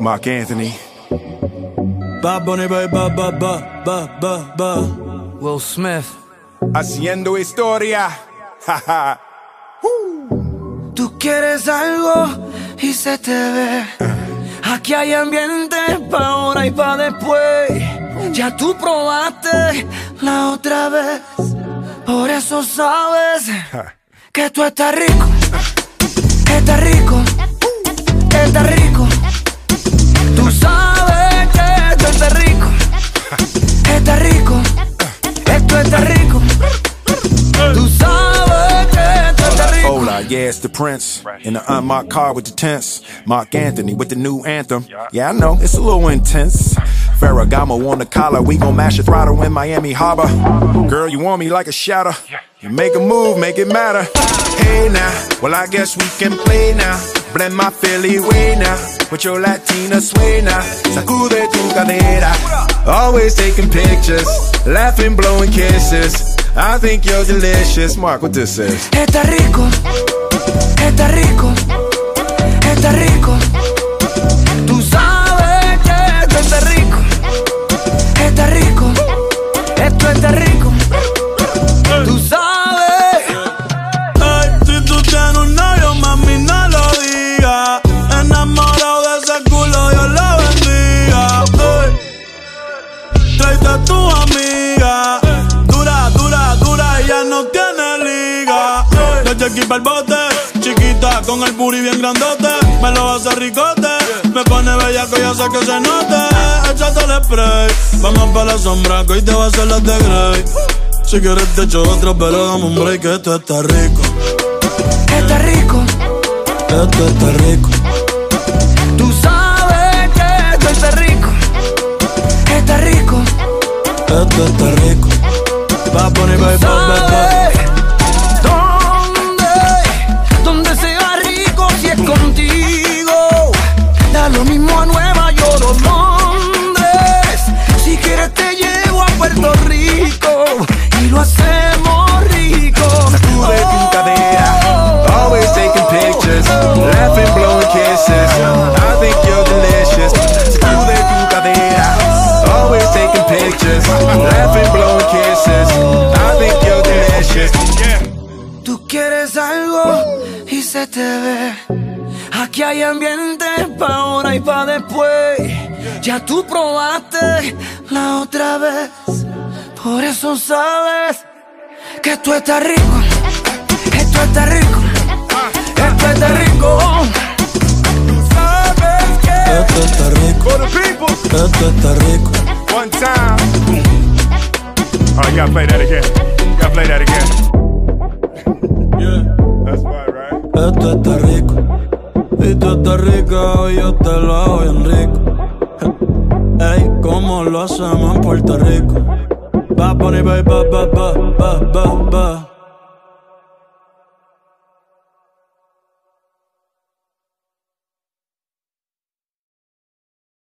Mark Anthony. Bad Bunny, ba, ba, ba, ba, ba, ba, ba. Will Smith. Haciendo historia. Jaja. Tú quieres algo y se te ve. Aquí hay ambiente pa' ahora y pa' después. Ya tú probaste la otra vez. Por eso sabes que tú estás rico. Estás rico. Estás rico. Tú sabes que tú estás rico. Estás rico. Esto está rico. Tú sabes que tú estás rico. Hola, yeah, it's the Prince. In the unmarked car with the tents. Mark Anthony with the new anthem. Yeah, I know, it's a little intense. Ferragamo on the collar, we gon' mash a throttle in Miami Harbor. Girl, you want me like a shadow. You make a move, make it matter. Hey now, well, I guess we can play now. Blend my Philly way now. With your Latina sway now. Sacude tu cadera. Always taking pictures. Laughing, blowing kisses. I think you're delicious. Mark, what this is. Está rico, está rico, está rico. El bote, chiquita con el booty bien grandote. Me lo hace ricote, me pone bella que ya sé que se note. Échate el spray, vamos para la sombra que hoy te va a hacer las de Grey. Si quieres te echo otra, pero dame un break que esto está rico. Está rico. Esto está rico. Tú sabes que esto está rico. Está rico. Esto está rico. Va a poner, quieres algo y se te ve. Aquí hay ambiente pa' ahora y pa' después. Ya tú probaste la otra vez. Por eso sabes que tú estás rico. Esto está rico. Esto está rico. Tú sabes que esto está rico. Esto está rico. One time. Oh, you gotta play that again. You gotta play that again. Esto está rico. Y tú estás rica yo te lo hago bien rico. Ey, ¿cómo lo hacemos en Puerto Rico? Va a poner, ba, ba, ba, ba, ba, ba, ba.